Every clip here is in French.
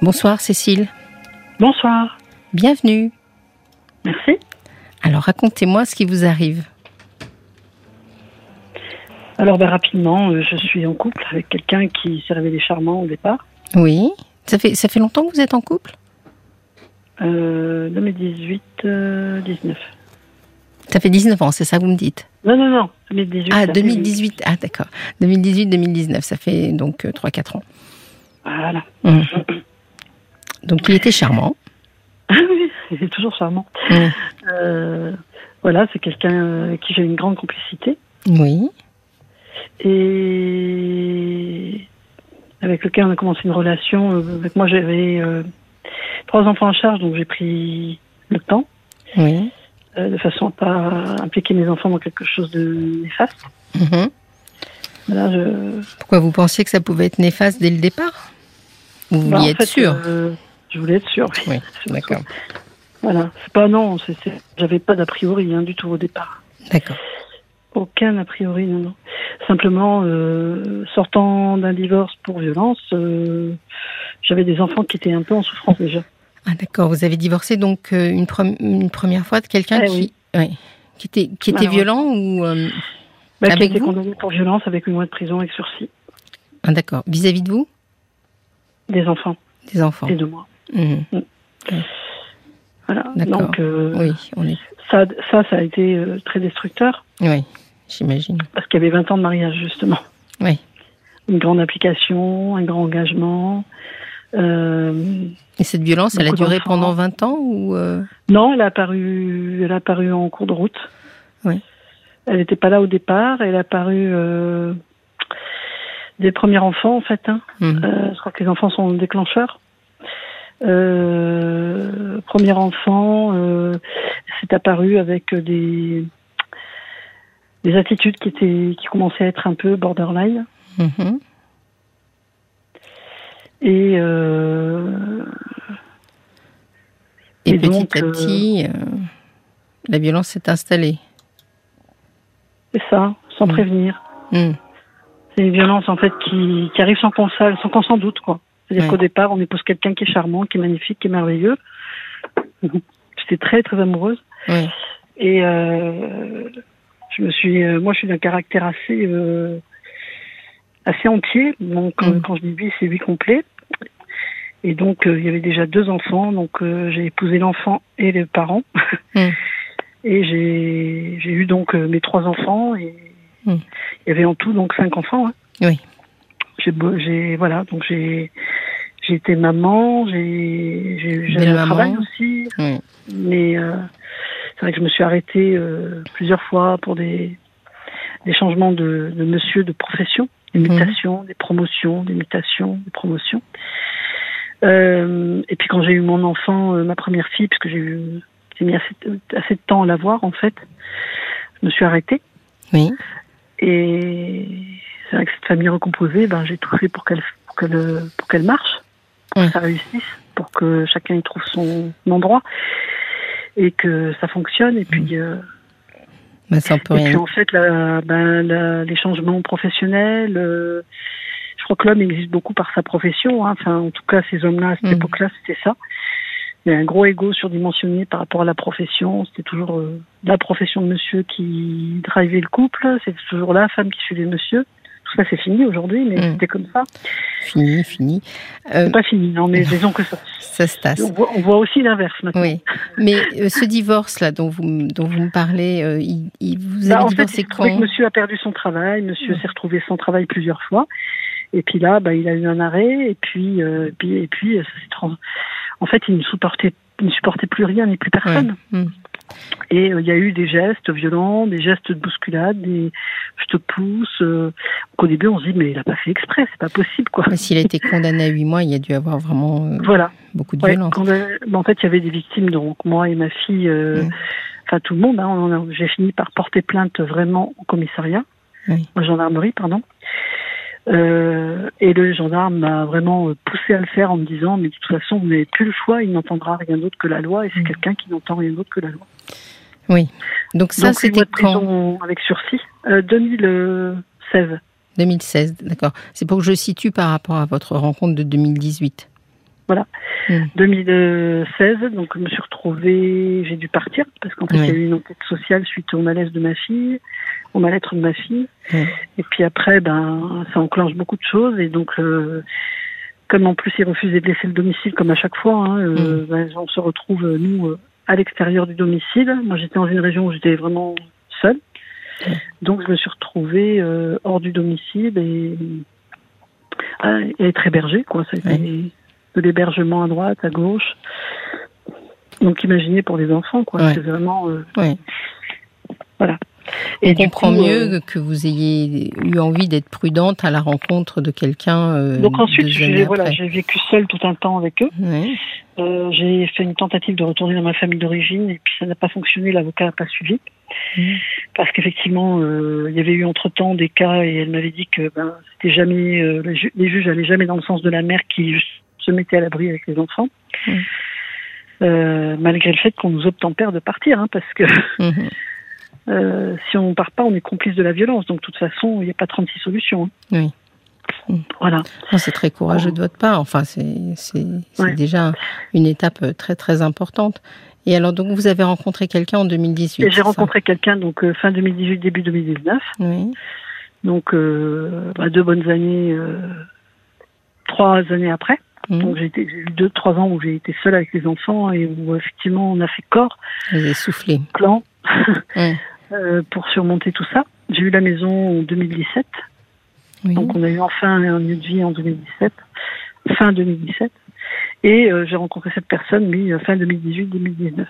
Bonsoir Cécile. Bonsoir. Bienvenue. Merci. Alors racontez-moi ce qui vous arrive. Alors ben, rapidement, euh, je suis en couple avec quelqu'un qui s'est révélé charmant au départ. Oui. Ça fait, ça fait longtemps que vous êtes en couple? Euh, 2018, euh, 19. Ça fait 19 ans, c'est ça que vous me dites? Non, non, non. 2018. Ah, ça fait- 2018. Ah, d'accord. 2018-2019, ça fait donc 3-4 ans. Voilà. Mhm. Donc il était charmant. oui, il est toujours charmant. Euh, voilà, c'est quelqu'un euh, avec qui j'ai une grande complicité Oui. et avec lequel on a commencé une relation. euh, Avec moi, j'avais euh, trois enfants en charge, donc j'ai pris le temps. Oui. euh, de façon à pas impliquer mes enfants dans quelque chose de néfaste. Mhm. Voilà, je, Pourquoi vous pensiez que ça pouvait être néfaste dès le départ? Vous vouliez Bah, être fait, sûr euh, Je voulais être sûre. Oui, d'accord. Voilà, c'est pas non, j'avais pas d'a priori hein, du tout au départ. D'accord. Aucun a priori, non, non. Simplement, euh, sortant d'un divorce pour violence, euh, j'avais des enfants qui étaient un peu en souffrance déjà. Ah d'accord, vous avez divorcé donc euh, une, pre- une première fois de quelqu'un Eh qui, oui, qui était, qui était violent ou... Bah, qui Avec été vous condamné pour violence avec une mois de prison avec sursis. Ah d'accord, vis-à-vis de vous? Des enfants Des enfants et de moi. Mhm. Voilà. D'accord. Donc euh, Oui, on est... ça, ça, ça a été euh, très destructeur Oui, j'imagine. parce qu'il y avait 20 ans de mariage justement. Oui. une grande application, un grand engagement. Euh, Et cette violence, elle a duré pendant 20 ans ou... non, elle a apparu, elle a apparu en cours de route. Oui. Elle n'était pas là au départ. Elle a apparu des premiers enfants en fait. Hein. Euh, je crois que les enfants sont déclencheurs. Euh, premier enfant, euh, c'est apparu avec des des attitudes qui étaient qui commençaient à être un peu borderline. Mhm. Et euh, Et, Et petit donc, à euh, petit, euh, la violence s'est installée. c'est ça, sans Mm. prévenir. Mhm. C'est une violence en fait qui, qui arrive sans qu'on sa- sans qu'on s'en doute quoi. C'est-à-dire Ouais. qu'au départ, on épouse quelqu'un qui est charmant, qui est magnifique, qui est merveilleux. J'étais très très amoureuse et euh, je me suis, euh, moi, je suis d'un caractère assez euh, assez entier. Donc Mm. quand je dis lui, c'est lui complet. Et donc il y avait déjà deux enfants, donc j'ai épousé l'enfant et les parents. Mm. Et j'ai j'ai eu donc mes trois enfants et Mm. il y avait en tout donc cinq enfants. hein. Oui. J'ai voilà donc j'ai j'ai été maman, j'ai Belle un travail aussi, Oui. mais euh, c'est vrai que je me suis arrêtée euh, plusieurs fois pour des des changements de, de monsieur de profession, des Mhm. mutations, des promotions, des mutations, des promotions. Euh, et puis quand j'ai eu mon enfant, ma première fille, puisque j'ai eu j'ai mis assez, assez de temps à la voir en fait, je me suis arrêtée. Oui. Et c'est vrai que cette famille recomposée, ben, j'ai tout fait pour qu'elle pour qu'elle pour qu'elle marche, pour que ça réussisse, pour que chacun y trouve son endroit et que ça fonctionne. Et puis, euh, Bah, ça, on peut et puis en fait, la, ben, la- les changements professionnels. euh, je crois que l'homme existe beaucoup par sa profession. hein. Enfin, en tout cas, ces hommes-là à cette Mhm. époque-là, c'était ça. Il y a un gros ego surdimensionné par rapport à la profession. C'était toujours euh, la profession de monsieur qui drivait le couple. C'est toujours la femme qui suivait monsieur. Tout ça, c'est fini aujourd'hui, mais Mhm. c'était comme ça. Fini, fini. Euh, C'est pas fini, non, mais disons que ça. ça se tasse. On voit, on voit aussi l'inverse maintenant. Oui. Mais euh, ce divorce-là dont vous, dont vous me parlez, euh, il, il- vous Bah, avez en fait, divorcé se trouvait quand? que monsieur a perdu son travail, monsieur Ouais. s'est retrouvé sans travail plusieurs fois. Et puis là, bah, il a eu un arrêt, et puis, euh, et puis, et puis, euh, ça s'est trans- en fait, il ne supportait, il ne supportait plus rien ni plus personne. Ouais. Mm. Et euh, il y a eu des gestes violents, des gestes de bousculade, des je te pousse. euh, qu'au début, on se dit, mais il a pas fait exprès, c'est pas possible, quoi. Mais s'il a été condamné à 8 mois, il y a dû avoir vraiment euh, Voilà. beaucoup de Ouais, violence. euh, en fait, il y avait des victimes, donc moi et ma fille, enfin tout le monde. Hein, a- J'ai fini par porter plainte vraiment au commissariat, Oui. en gendarmerie, pardon. Euh, et le gendarme m'a vraiment euh, poussé à le faire en me disant, mais de toute façon, vous n'avez plus le choix, il n'entendra rien d'autre que la loi, et c'est Mm. quelqu'un qui n'entend rien d'autre que la loi. Oui. Donc ça, c'était quand avec sursis, euh, 2016. 2016, d'accord. C'est pour que je situe par rapport à votre rencontre de 2018. Voilà. 2016, mm. donc je me suis retrouvée, j'ai dû partir parce qu'en fait il y a eu une enquête sociale suite au malaise de ma fille, au mal-être de ma fille. Et puis après, ben ça enclenche beaucoup de choses et donc euh, comme en plus il refusait de laisser le domicile comme à chaque fois, hein, euh, mm. ben, on se retrouve nous à l'extérieur du domicile. Moi j'étais dans une région où j'étais vraiment seule, donc je me suis retrouvée hors du domicile et, et être hébergée quoi. Ça a été de l'hébergement à droite, à gauche. Donc imaginez pour les enfants, quoi. C'est vraiment. Euh, voilà. Et On comprend mieux euh, que vous ayez eu envie d'être prudente à la rencontre de quelqu'un. Euh, Donc ensuite, j'ai voilà, vécu seule tout un temps avec eux. j'ai fait une tentative de retourner dans ma famille d'origine et puis ça n'a pas fonctionné. L'avocat n'a pas suivi mmh. parce qu'effectivement, il y avait eu entre temps des cas et elle m'avait dit que ben, c'était jamais les, juges n'allaient jamais dans le sens de la mère qui se mettait à l'abri avec les enfants. Mmh. Euh, malgré le fait qu'on nous obtempère de partir, hein, parce que mmh. euh, si on ne part pas, on est complice de la violence. Donc, de toute façon, il n'y a pas 36 solutions. Hein. Oui. Mmh. Voilà. C'est très courageux de votre part. Enfin, c'est déjà une étape très très importante. Et alors, donc, vous avez rencontré quelqu'un en 2018 J'ai rencontré quelqu'un donc euh, fin 2018, début 2019. Oui. Donc, bah, deux bonnes années, trois années après. Mhm. Donc j'ai eu deux, trois ans où j'ai été seule avec les enfants et où effectivement on a fait corps. Vous soufflé. Clan. euh, pour surmonter tout ça. J'ai eu la maison en 2017. Donc on a eu enfin un lieu de vie en 2017, fin 2017. Et euh, j'ai rencontré cette personne, lui, fin 2018-2019.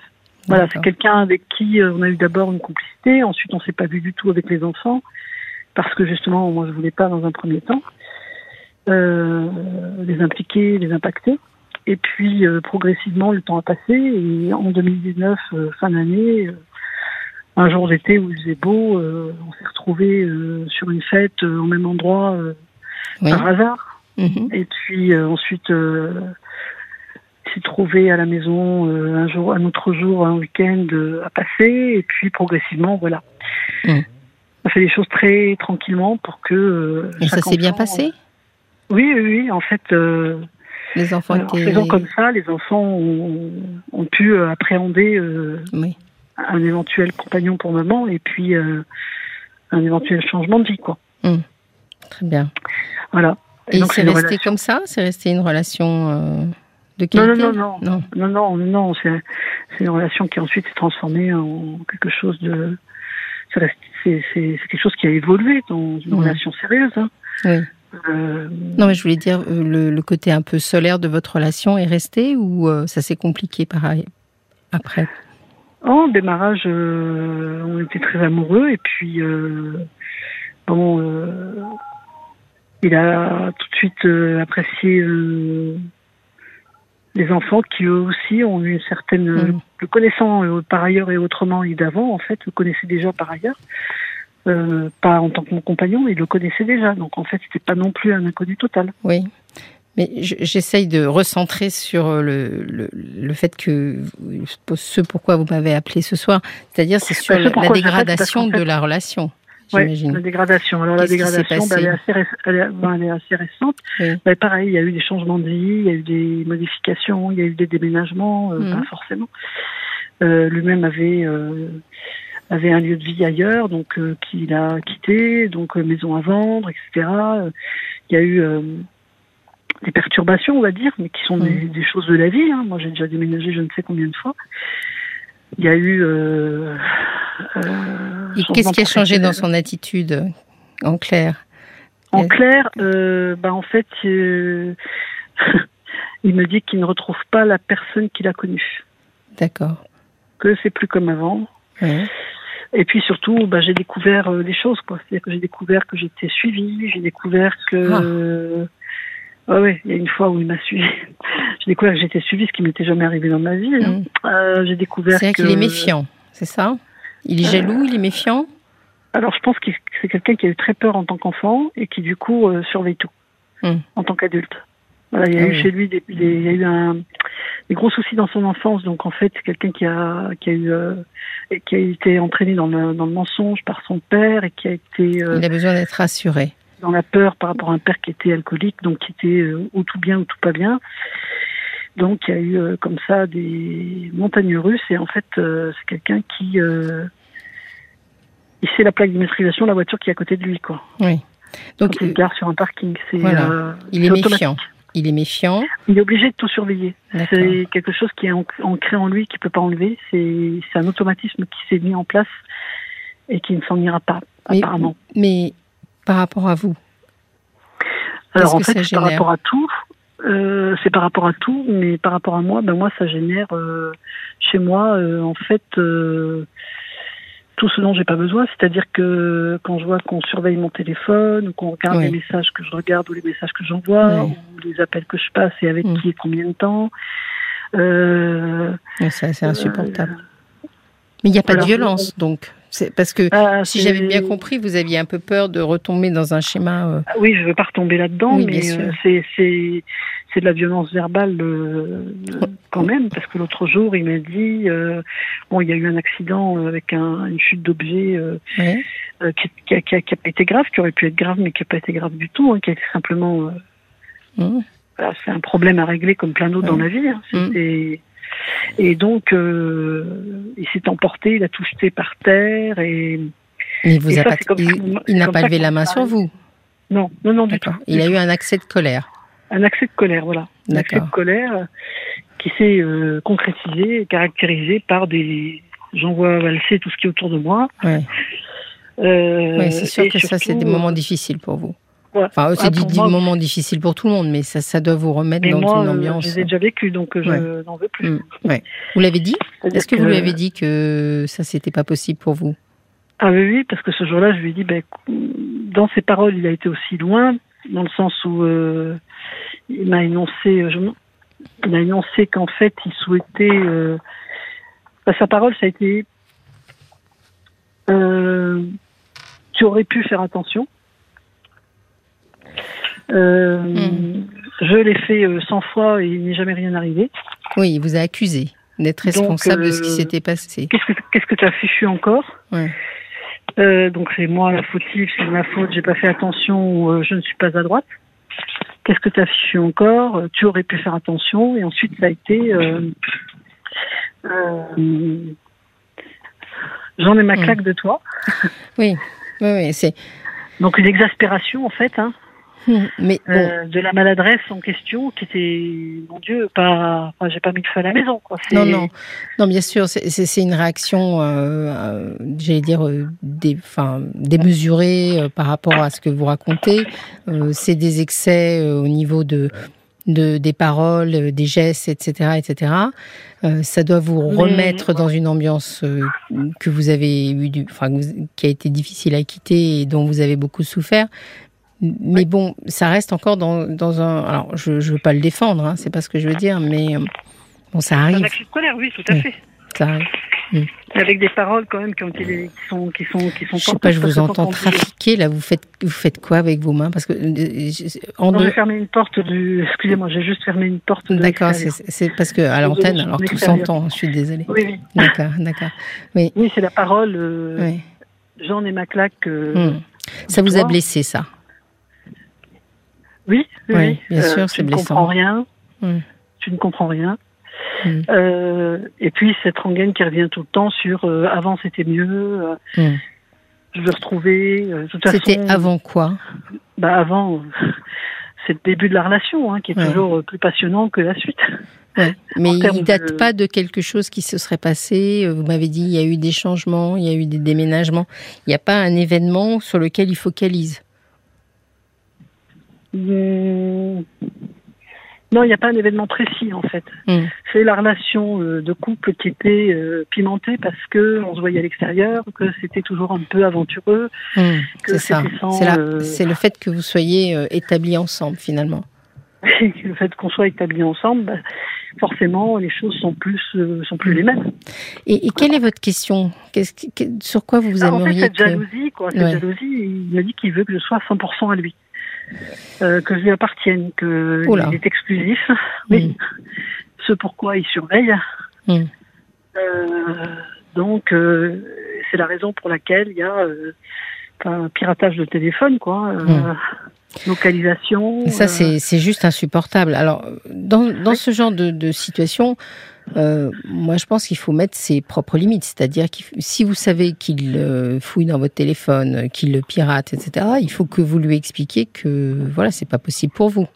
Voilà, c'est quelqu'un avec qui euh, on a eu d'abord une complicité, ensuite on s'est pas vu du tout avec les enfants, parce que justement, moi je voulais pas dans un premier temps. Euh, les impliquer, les impacter. Et puis euh, progressivement, le temps a passé et en 2019, euh, fin d'année, un jour d'été où il faisait beau, on s'est retrouvé sur une fête au même endroit par hasard. Mhm. Et puis ensuite, s'est trouvé à la maison un jour, un autre jour, un week-end à passer. Et puis progressivement, voilà. Mhm. On a fait les choses très tranquillement pour que. et ça s'est bien passé? Oui, oui, oui. En fait, euh, les enfants euh, en faisant comme ça, les enfants ont, pu euh, appréhender un éventuel compagnon pour maman et puis un éventuel changement de vie, quoi. Hum. Très bien. Voilà. Et, c'est resté comme ça? C'est resté une relation de qualité non, non, non, non, non, non, non, c'est une relation qui ensuite s'est transformée en quelque chose de, c'est quelque chose qui a évolué dans une relation sérieuse. Hein. Oui. Euh, non, mais je voulais dire, euh, le, côté un peu solaire de votre relation est resté ou euh, ça s'est compliqué pareil après? En démarrage, on était très amoureux et puis, bon, il a tout de suite apprécié les enfants qui eux aussi ont une certaine, mm. le connaissant par ailleurs et autrement et d'avant, en fait, le connaissaient déjà par ailleurs. Euh, pas en tant que mon compagnon, il le connaissait déjà. Donc en fait, c'était pas non plus un inconnu total. Oui. Mais j'essaye de recentrer sur euh, le, le, fait que ce pourquoi vous m'avez appelé ce soir, c'est-à-dire c'est sur la, dégradation de la relation. J'imagine. la dégradation. Alors la dégradation, bah, elle, est assez, elle, est assez, récente. Bah, pareil, il y a eu des changements de vie, il y a eu des modifications, il y a eu des déménagements, euh, mmh. pas forcément. Euh, Lui-même avait avait un lieu de vie ailleurs, donc euh, qu'il a quitté, donc euh, maison à vendre, etc. Il y a eu euh, des perturbations, on va dire, mais qui sont des, mm. choses de la vie. Hein. Moi, j'ai déjà déménagé je ne sais combien de fois. Il y a eu. Et qu'est-ce qui a changé dans son attitude, en clair? En clair, bah, en fait, il me dit qu'il ne retrouve pas la personne qu'il a connue. D'accord. Que c'est plus comme avant. Et puis surtout, bah, j'ai découvert euh, des choses, quoi. C'est-à-dire que j'ai découvert que j'étais suivie, j'ai découvert que. Ah. ouais, il y a une fois où il m'a suivi. j'ai découvert que j'étais suivie, ce qui m'était jamais arrivé dans ma vie. Hein. Mm. Euh, j'ai découvert. C'est qu'il est méfiant, c'est ça? Il est euh, jaloux, il est méfiant? Alors je pense que c'est quelqu'un qui a eu très peur en tant qu'enfant et qui du coup surveille tout mm. en tant qu'adulte. Voilà, il y a eu ah chez lui des, il y a eu un, des gros soucis dans son enfance. Donc en fait, c'est quelqu'un qui a qui a eu euh, qui a été entraîné dans le, dans le mensonge par son père et qui a été. Euh, il a besoin d'être rassuré. Dans la peur par rapport à un père qui était alcoolique, donc qui était euh, ou tout bien ou tout pas bien. Donc il y a eu comme ça des montagnes russes et en fait c'est quelqu'un qui il sait la plaque d'immatriculation de la voiture qui est à côté de lui quoi. Oui. Donc il gare sur un parking, c'est il est méfiant. Il est méfiant. Il est obligé de tout surveiller. C'est quelque chose qui est ancré en lui, qu'il peut pas enlever. C'est un automatisme qui s'est mis en place et qui ne s'en ira pas, apparemment. Mais par rapport à vous Alors en fait, c'est par rapport à tout. Euh, c'est par rapport à tout, mais par rapport à moi, ben moi, ça génère euh, chez moi, euh, en fait, tout ce dont j'ai pas besoin. C'est-à-dire que quand je vois qu'on surveille mon téléphone, ou qu'on regarde les messages que je regarde ou les messages que j'envoie, ou les appels que je passe et avec mm. qui et combien de temps. Euh, c'est insupportable. Mais il n'y a pas de violence, donc. Parce que ah, si j'avais bien compris, vous aviez un peu peur de retomber dans un schéma. Euh, ah oui, je ne veux pas retomber là-dedans, mais euh, c'est c'est de la violence verbale euh, quand même, parce que l'autre jour, il m'a dit, bon, il y a eu un accident avec un, une chute d'objet qui, n'a qui, pas été grave, qui aurait pu être grave, mais qui n'a pas été grave du tout, hein, qui a été simplement... Mmh. c'est un problème à régler comme plein d'autres dans la vie. Hein. Et donc, euh, il s'est emporté, il a tout jeté par terre et. il vous a pas, il, n'a pas levé la main sur vous. Non, non, non du tout. Il a eu un accès de colère. Un accès de colère, voilà. Un accès de colère qui s'est euh, concrétisé, caractérisé par des. J'envoie valser tout ce qui est autour de moi. Ouais. Euh, c'est sûr que ça, c'est des moments difficiles pour vous. Enfin, c'est ah, des, moments difficiles pour tout le monde, mais ça, ça doit vous remettre dans une ambiance. Je les ai déjà vécu, donc euh, je n'en veux plus. Mm, vous l'avez dit Est-ce que, vous lui avez dit que ça, c'était pas possible pour vous Ah oui, parce que ce jour-là, je lui ai dit, ben, dans ses paroles, il a été aussi loin, dans le sens où euh, il m'a énoncé, euh, je, il a énoncé qu'en fait, il souhaitait. Ben, sa parole, ça a été. tu aurais pu faire attention. Euh. Je l'ai fait 100 euh, fois et il n'est jamais rien arrivé. Oui, il vous a accusé d'être responsable de ce qui euh, s'était passé. Qu'est-ce que tu as fichu encore Donc c'est moi la fautive, c'est ma faute, j'ai pas fait attention, je ne suis pas à droite. Qu'est-ce que tu as fichu encore Tu aurais pu faire attention. Et ensuite, ça a été... J'en ai ma hmm. claque de toi. oui, oui, oui c'est... Donc une exaspération en fait. Hein. Mais euh, de la maladresse en question qui était, mon Dieu, pas, enfin, j'ai pas mis de feu à la maison. Quoi. Non, non, non, bien sûr, c'est une réaction, euh, euh, j'allais dire, des, enfin, démesurée par rapport à ce que vous racontez. c'est des excès au niveau de, de, des paroles, des gestes, etc., etc. ça doit vous remettre dans une ambiance que vous avez eu, du, enfin, qui a été difficile à quitter et dont vous avez beaucoup souffert. Mais bon, ça reste encore dans, dans un. Alors, je ne veux pas le défendre, hein, c'est pas ce que je veux dire, mais euh, bon, ça arrive. Un accès de colère, oui, tout à fait. Ça arrive. Mm. Avec des paroles quand même qui, ont été, qui sont qui sont qui sont. Je sais pas, je vous entends trafiquer là. Vous faites vous faites quoi avec vos mains? Parce que euh, en deux... j'ai fermé une porte du. Excusez-moi, j'ai juste fermé une porte. D'accord, c'est parce que à l'antenne, alors tout s'entend. Je suis désolée. Oui, oui. D'accord, d'accord. Oui. Oui, c'est la parole. Euh, J'en ai ma claque. Mm. Ça vous a blessé, ça? Oui, oui, bien sûr, euh, c'est blessant. Tu ne comprends rien. Mm. Tu ne comprends rien. Mm. Euh, et puis cette rengaine qui revient tout le temps sur euh, avant c'était mieux. Mm. Je veux retrouver. c'était avant quoi Bah avant, c'est le début de la relation hein, qui est toujours plus passionnant que la suite. Mais il ne date pas de quelque chose qui se serait passé. Vous m'avez dit il y a eu des changements, il y a eu des déménagements. Il n'y a pas un événement sur lequel il focalise. Hmm. Non, il n'y a pas un événement précis en fait. Hmm. C'est la relation euh, de couple qui était euh, pimentée parce que on se voyait à l'extérieur, que c'était toujours un peu aventureux. Hmm. C'est ça. Euh, c'est le fait que vous soyez établis ensemble finalement. le fait qu'on soit établis ensemble, bah, forcément, les choses sont plus sont plus les mêmes. Et, quelle est votre question? Sur quoi vous vous aimeriez ah, En fait, cette jalousie, quoi. Cette jalousie, il m'a dit qu'il veut que je sois 100% à lui. Euh, que je lui appartienne, qu'il est exclusif. Oui. Ce pourquoi il surveille. Mm. Euh, donc, euh, c'est la raison pour laquelle il y a un piratage de téléphone, quoi. Mm. Localisation. Ça, c'est juste insupportable. Alors, dans, dans ce genre de, de situation, euh, moi, je pense qu'il faut mettre ses propres limites. C'est-à-dire que si vous savez qu'il euh, fouille dans votre téléphone, qu'il le pirate, etc., il faut que vous lui expliquiez que voilà, c'est pas possible pour vous.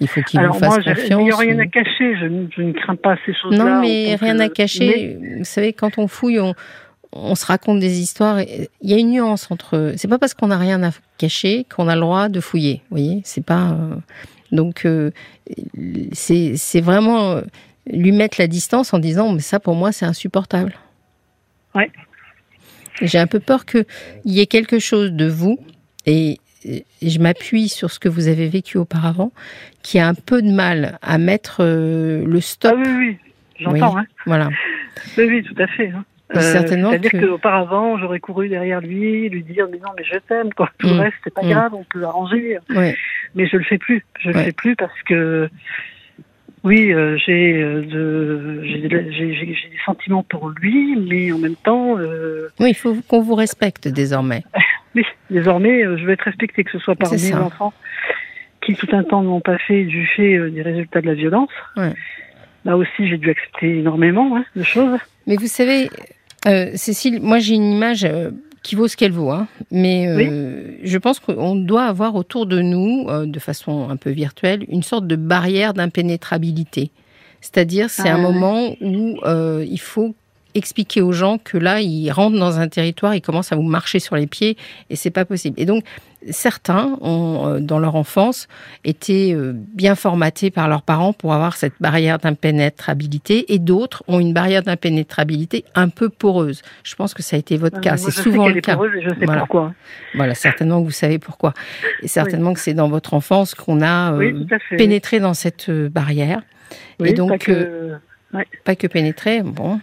Il faut qu'il vous fasse moi, confiance. Il n'y a rien à cacher. Je, ne crains pas ces choses-là. Non, mais rien à cacher. Vous savez, quand on fouille, on, on se raconte des histoires. Il y a une nuance entre. C'est pas parce qu'on n'a rien à cacher qu'on a le droit de fouiller. Vous voyez, c'est pas. Euh, donc, c'est vraiment lui mettre la distance en disant mais ça pour moi c'est insupportable. Ouais. J'ai un peu peur qu'il y ait quelque chose de vous et, je m'appuie sur ce que vous avez vécu auparavant qui a un peu de mal à mettre euh, le stop. Ah oui oui, j'entends. Hein. Voilà. Oui oui tout à fait. Hein. Euh, certainement C'est-à-dire qu'auparavant, j'aurais couru derrière lui, lui dire mais non mais je t'aime quoi. Tout le mm. reste c'est pas mm. grave, on peut arranger. Mais je le fais plus. Je le fais plus parce que oui, euh, euh, j'ai des sentiments pour lui, mais en même temps. Euh, oui, il faut qu'on vous respecte désormais. oui, désormais, je veux être respectée, que ce soit par mes enfants qui tout un temps n'ont pas fait du fait des résultats de la violence. Là aussi, j'ai dû accepter énormément hein, de choses. Mais vous savez, Cécile, moi j'ai une image qui vaut ce qu'elle vaut. Hein. Mais euh, je pense qu'on doit avoir autour de nous, euh, de façon un peu virtuelle, une sorte de barrière d'impénétrabilité. C'est-à-dire, c'est un ah moment où euh, il faut expliquer aux gens que là, ils rentrent dans un territoire, ils commencent à vous marcher sur les pieds, et c'est pas possible. Et donc, certains ont, euh, dans leur enfance, été euh, bien formatés par leurs parents pour avoir cette barrière d'impénétrabilité, et d'autres ont une barrière d'impénétrabilité un peu poreuse. Je pense que ça a été votre cas. C'est souvent le cas. je sais voilà. pourquoi. Voilà, certainement que vous savez pourquoi. Et certainement que c'est dans votre enfance qu'on a euh, pénétré dans cette barrière. et donc, pas que, pas que pénétrer, bon,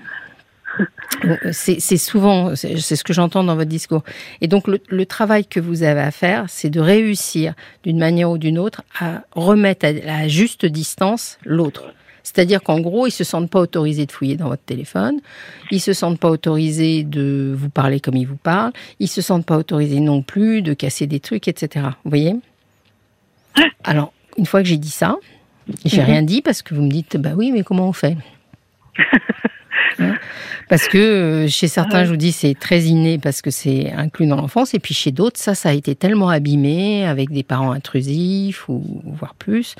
c'est souvent, c'est ce que j'entends dans votre discours. Et donc le, travail que vous avez à faire, c'est de réussir d'une manière ou d'une autre à remettre à la juste distance l'autre. C'est-à-dire qu'en gros, ils se sentent pas autorisés de fouiller dans votre téléphone, ils se sentent pas autorisés de vous parler comme ils vous parlent, ils se sentent pas autorisés non plus de casser des trucs, etc. Vous voyez? Alors, une fois que j'ai dit ça, j'ai mhm. rien dit parce que vous me dites, bah oui, mais comment on fait? parce que euh, chez certains, je vous dis, c'est très inné parce que c'est inclus dans l'enfance, et puis chez d'autres, ça, ça a été tellement abîmé avec des parents intrusifs ou voire plus.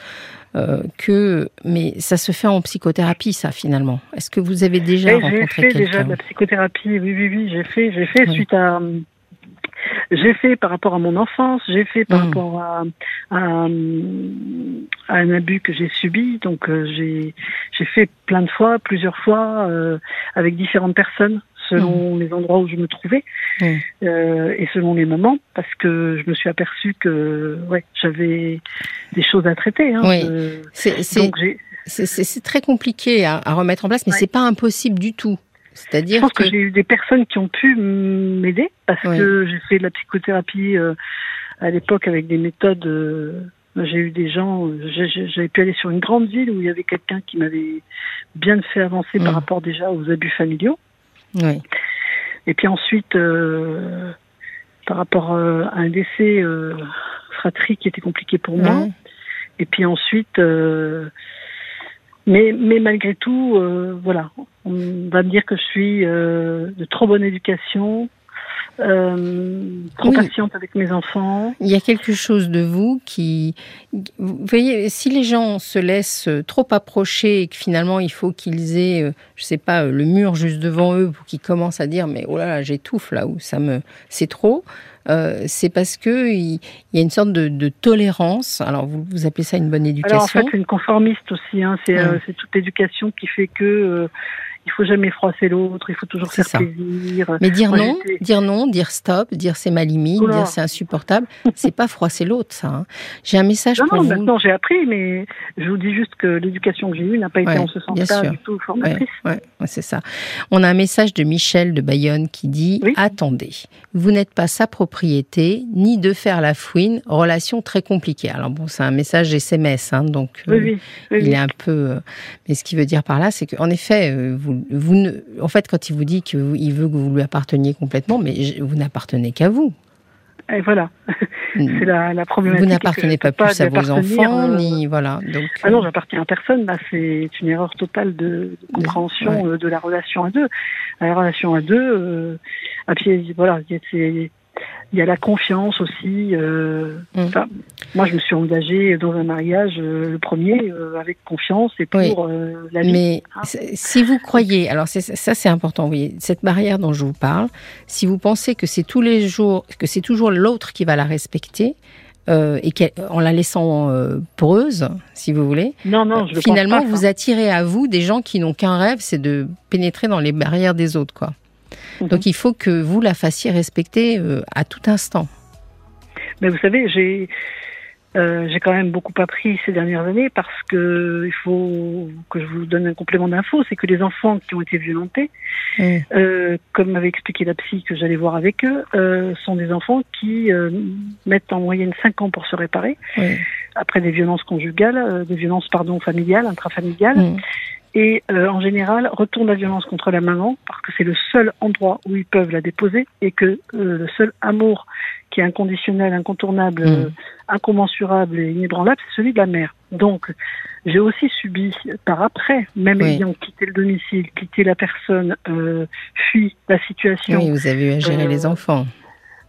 Euh, que mais ça se fait en psychothérapie ça finalement. Est-ce que vous avez déjà rencontré quelqu'un J'ai fait déjà de la psychothérapie, oui oui oui, j'ai fait j'ai fait suite à j'ai fait par rapport à mon enfance, j'ai fait par hmm. rapport à, à, un abus que j'ai subi. Donc euh, j'ai j'ai fait plein de fois, plusieurs fois, euh, avec différentes personnes selon hmm. les endroits où je me trouvais euh, et selon les moments, parce que je me suis aperçue que ouais j'avais des choses à traiter. Hein, oui. c'est très compliqué à, à, remettre en place, mais c'est pas impossible du tout. C'est-à-dire je pense que, j'ai eu des personnes qui ont pu m'aider parce que j'ai fait de la psychothérapie euh, à l'époque avec des méthodes. Euh, j'ai eu des gens, j'avais pu aller sur une grande ville où il y avait quelqu'un qui m'avait bien fait avancer par rapport déjà aux abus familiaux. Oui. Et puis ensuite, euh, par rapport à un décès fratrie qui était compliqué pour moi. Et puis ensuite, mais, mais malgré tout, euh, voilà, on va me dire que je suis euh, de trop bonne éducation, euh, trop patiente avec mes enfants. Il y a quelque chose de vous qui, vous voyez, si les gens se laissent trop approcher et que finalement il faut qu'ils aient, je sais pas, le mur juste devant eux pour qu'ils commencent à dire mais oh là là j'étouffe là où ça me, c'est trop. Euh, c'est parce que il y a une sorte de, tolérance. Alors vous, vous appelez ça une bonne éducation. Alors en fait, c'est une conformiste aussi. Hein. Euh, c'est toute l'éducation qui fait que euh, il faut jamais froisser l'autre, il faut toujours faire plaisir. Mais dire non, dire non, dire stop, dire c'est ma limite, dire c'est insupportable, c'est pas froisser l'autre, ça. Hein. J'ai un message non, pour non, vous. Maintenant, j'ai appris, mais je vous dis juste que l'éducation que j'ai eue n'a pas été en ce sens-là du tout formatrice. Ouais, c'est ça. On a un message de Michel de Bayonne qui dit Attendez, vous n'êtes pas sa propriété, ni de faire la fouine, relation très compliquée. Alors bon, c'est un message SMS, hein, donc euh, il est un peu. Euh, mais ce qu'il veut dire par là, c'est qu'en effet, euh, vous vous, en fait, quand il vous dit qu'il veut que vous lui apparteniez complètement, mais vous n'appartenez qu'à vous. Et voilà, c'est la, la, problématique. Vous n'appartenez pas plus à vos enfants, euh, ni voilà. Donc, ah non, j'appartiens à personne. Bah, c'est une erreur totale de, de compréhension de, de la relation à deux. La relation à deux, euh, à pied, voilà, c'est il y a la confiance aussi. Euh, mm. moi, je me suis engagée dans un mariage, euh, le premier, euh, avec confiance et pour la vie. Mais ah. si vous croyez, alors ça c'est important, oui, cette barrière dont je vous parle, si vous pensez que c'est tous les jours, que c'est toujours l'autre qui va la respecter, et en la laissant poreuse, si vous voulez. Non, non, je Finalement, pas, vous attirez à vous des gens qui n'ont qu'un rêve, c'est de pénétrer dans les barrières des autres, quoi. Mhm. Donc il faut que vous la fassiez respecter euh, à tout instant. Mais vous savez, j'ai euh, j'ai quand même beaucoup appris ces dernières années parce que il faut que je vous donne un complément d'info, c'est que les enfants qui ont été violentés, euh, comme m'avait expliqué la psy que j'allais voir avec eux, sont des enfants qui mettent en moyenne 5 ans pour se réparer après des violences conjugales, des violences pardon familiales, intrafamiliales et euh, en général retournent la violence contre la maman parce que c'est le seul endroit où ils peuvent la déposer et que euh, le seul amour qui est inconditionnel, incontournable, mmh. incommensurable et inébranlable, c'est celui de la mère. Donc, j'ai aussi subi par après, même ayant quitté le domicile, quitté la personne, euh, fui la situation. Oui, vous avez eu à gérer les enfants.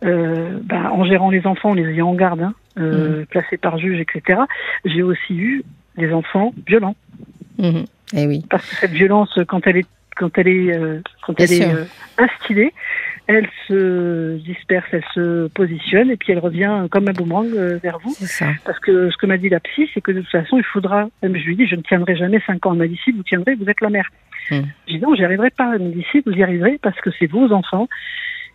Ben, en gérant les enfants, les ayant en garde, hein, mmh. placés par juge, etc. J'ai aussi eu des enfants violents. Mmh. Eh oui. Parce que cette violence, quand elle est quand elle est euh, quand elle est euh, instillée, elle se disperse, elle se positionne et puis elle revient comme un boomerang euh, vers vous. Ça. Parce que ce que m'a dit la psy, c'est que de toute façon, il faudra. Même je lui dis, je ne tiendrai jamais cinq ans. Elle m'a dit si vous tiendrez, vous êtes la mère. Hmm. Je dis non, j'y arriverai pas. Elle m'a dit si vous y arriverez parce que c'est vos enfants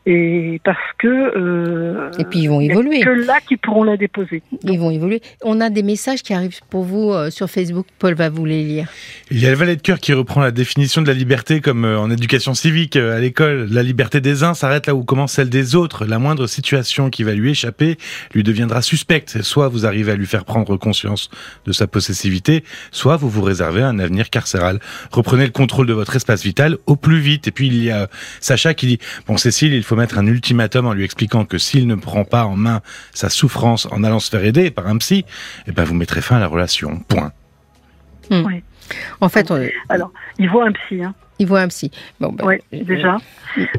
et parce que euh, et puis ils vont évoluer. Que là qui pourront la déposer? Ils vont évoluer. On a des messages qui arrivent pour vous euh, sur Facebook. Paul va vous les lire. Il y a le valet de cœur qui reprend la définition de la liberté comme euh, en éducation civique euh, à l'école. La liberté des uns s'arrête là où commence celle des autres. La moindre situation qui va lui échapper lui deviendra suspecte. Soit vous arrivez à lui faire prendre conscience de sa possessivité, soit vous vous réservez un avenir carcéral. Reprenez le contrôle de votre espace vital au plus vite. Et puis il y a Sacha qui dit bon Cécile, il faut mettre un ultimatum en lui expliquant que s'il ne prend pas en main sa souffrance en allant se faire aider par un psy, eh ben vous mettrez fin à la relation. Point. Hmm. Oui. En fait, alors il voit un psy. Hein. Il voit un psy. Bon, ben, oui, déjà.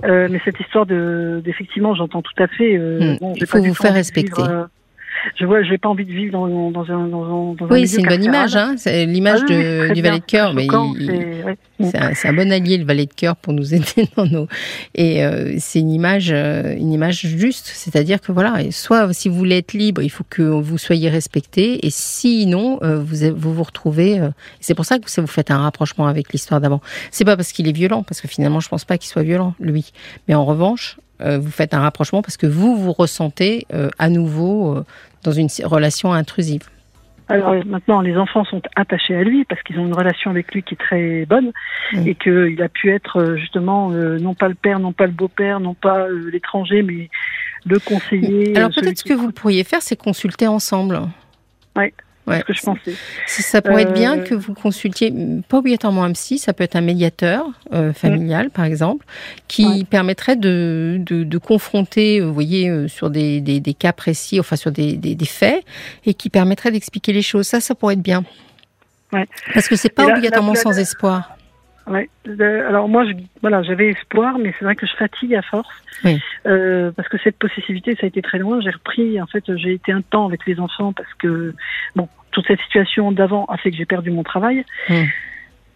Euh, mais cette histoire de, d'effectivement, j'entends tout à fait. Euh, hmm. il faut vous faire respecter. Euh, je vois, j'ai pas envie de vivre dans, dans un, dans, dans oui, c'est une bonne image, hein. C'est l'image ah du valet de cœur, mais c'est un, bon allié le valet de cœur pour nous aider dans nos. Et euh, c'est une image, euh, une image juste, c'est-à-dire que voilà, soit si vous voulez être libre, il faut que vous soyez respecté, et sinon euh, vous vous vous retrouvez. c'est pour ça que vous faites un rapprochement avec l'histoire d'avant. C'est pas parce qu'il est violent, parce que finalement je pense pas qu'il soit violent lui, mais en revanche vous faites un rapprochement parce que vous vous ressentez à nouveau dans une relation intrusive. Alors maintenant, les enfants sont attachés à lui parce qu'ils ont une relation avec lui qui est très bonne et qu'il a pu être euh, justement euh, non pas le père, non pas le beau-père, non pas euh, l'étranger, mais le conseiller. Alors peut-être ce que vous pourriez faire, c'est consulter ensemble. Oui. Ouais, ce que je pensais. Ça pourrait être bien euh, que vous consultiez, pas obligatoirement un psy, ça peut être un médiateur euh, familial, mm. par exemple, qui permettrait de, de, confronter, vous voyez, euh, sur des, des, des, cas précis, enfin sur des, des, faits, et qui permettrait d'expliquer les choses. Ça, ça pourrait être bien. Ouais. Parce que c'est pas obligatoirement sans espoir. Ouais. Alors moi, je, voilà, j'avais espoir, mais c'est vrai que je fatigue à force. Euh, parce que cette possessivité, ça a été très loin. J'ai repris, en fait, j'ai été un temps avec les enfants parce que, bon, toute cette situation d'avant a fait que j'ai perdu mon travail.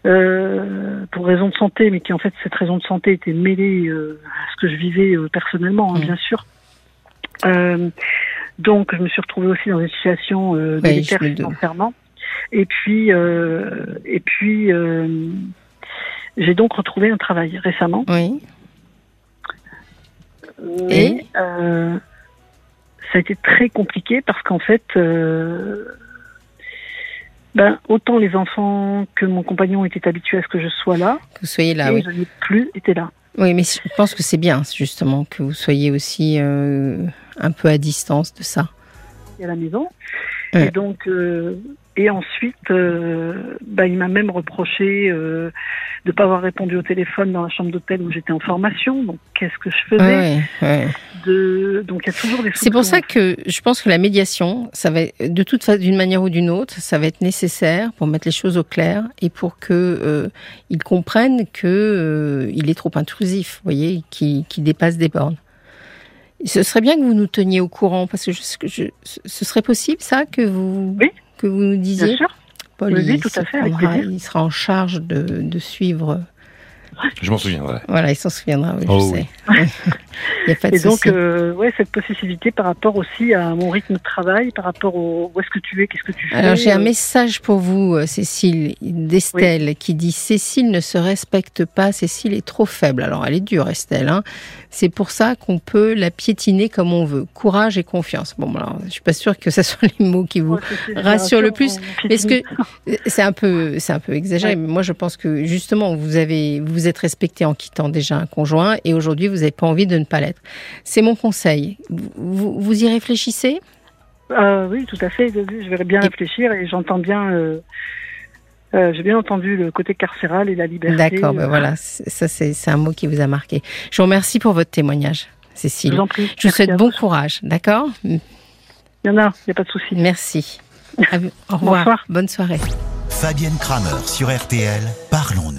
Euh, pour raison de santé, mais qui en fait cette raison de santé était mêlée euh, à ce que je vivais euh, personnellement, hein, bien sûr. Donc je me suis retrouvée aussi dans une situation euh, délétère financièrement. Et puis, et puis j'ai donc retrouvé un travail récemment. Oui. Et euh, ça a été très compliqué parce qu'en fait, euh, ben, autant les enfants que mon compagnon étaient habitués à ce que je sois là. Que vous soyez là, et je n'ai plus été là. Oui, mais je pense que c'est bien, justement, que vous soyez aussi euh, un peu à distance de ça. À la maison. Et donc, Et ensuite, euh, bah, il m'a même reproché euh, de ne pas avoir répondu au téléphone dans la chambre d'hôtel où j'étais en formation. Donc, qu'est-ce que je faisais Ouais, ouais. de... Donc, il y a toujours des C'est pour ça que je pense que la médiation, ça va de toute façon, d'une manière ou d'une autre, ça va être nécessaire pour mettre les choses au clair et pour que euh, ils comprennent que euh, il est trop intrusif, vous voyez, qui qui dépasse des bornes. Ce serait bien que vous nous teniez au courant parce que je, je- ce serait possible ça que vous Oui. Que vous nous disiez. Bien sûr. Paul, Oui, oui, il tout à se fait, avec prendra- plaisir. il sera en charge de, de suivre. Je m'en souviendrai. Voilà, il s'en souviendra. Oui, Oh je oui. sais. Il n'y a pas de Et donc, euh, ouais, cette possessivité par rapport aussi à mon rythme de travail, par rapport au où est-ce que tu es, qu'est-ce que tu fais. Alors j'ai un euh, message pour vous, euh, Cécile, d'Estelle, qui dit Cécile ne se respecte pas, Cécile est trop faible. Alors elle est dure, Estelle. Hein. C'est pour ça qu'on peut la piétiner comme on veut. Courage et confiance. Bon, alors, je suis pas sûre que ce soit les mots qui vous ouais, c'est- c'est rassure le plus. Est-ce piétine. que c'est un peu, c'est un peu exagéré, Ouais. mais moi je pense que justement vous avez, vous vous êtes respecté en quittant déjà un conjoint et aujourd'hui vous n'avez pas envie de ne pas l'être. C'est mon conseil. Vous, y réfléchissez? Ah oui, tout à fait. Je vais bien réfléchir et j'entends bien. euh, euh, J'ai bien entendu le côté carcéral et la liberté. D'accord, ben euh, voilà, c'est- ça c'est un mot qui vous a marqué. Je vous remercie pour votre témoignage, Je Cécile. vous en prie. Je vous souhaite bon vous. courage, d'accord? Il y en a, il n'y a pas de souci. Merci. Au revoir. Bonsoir. Bonne soirée. Fabienne Kramer sur RTL, parlons-nous.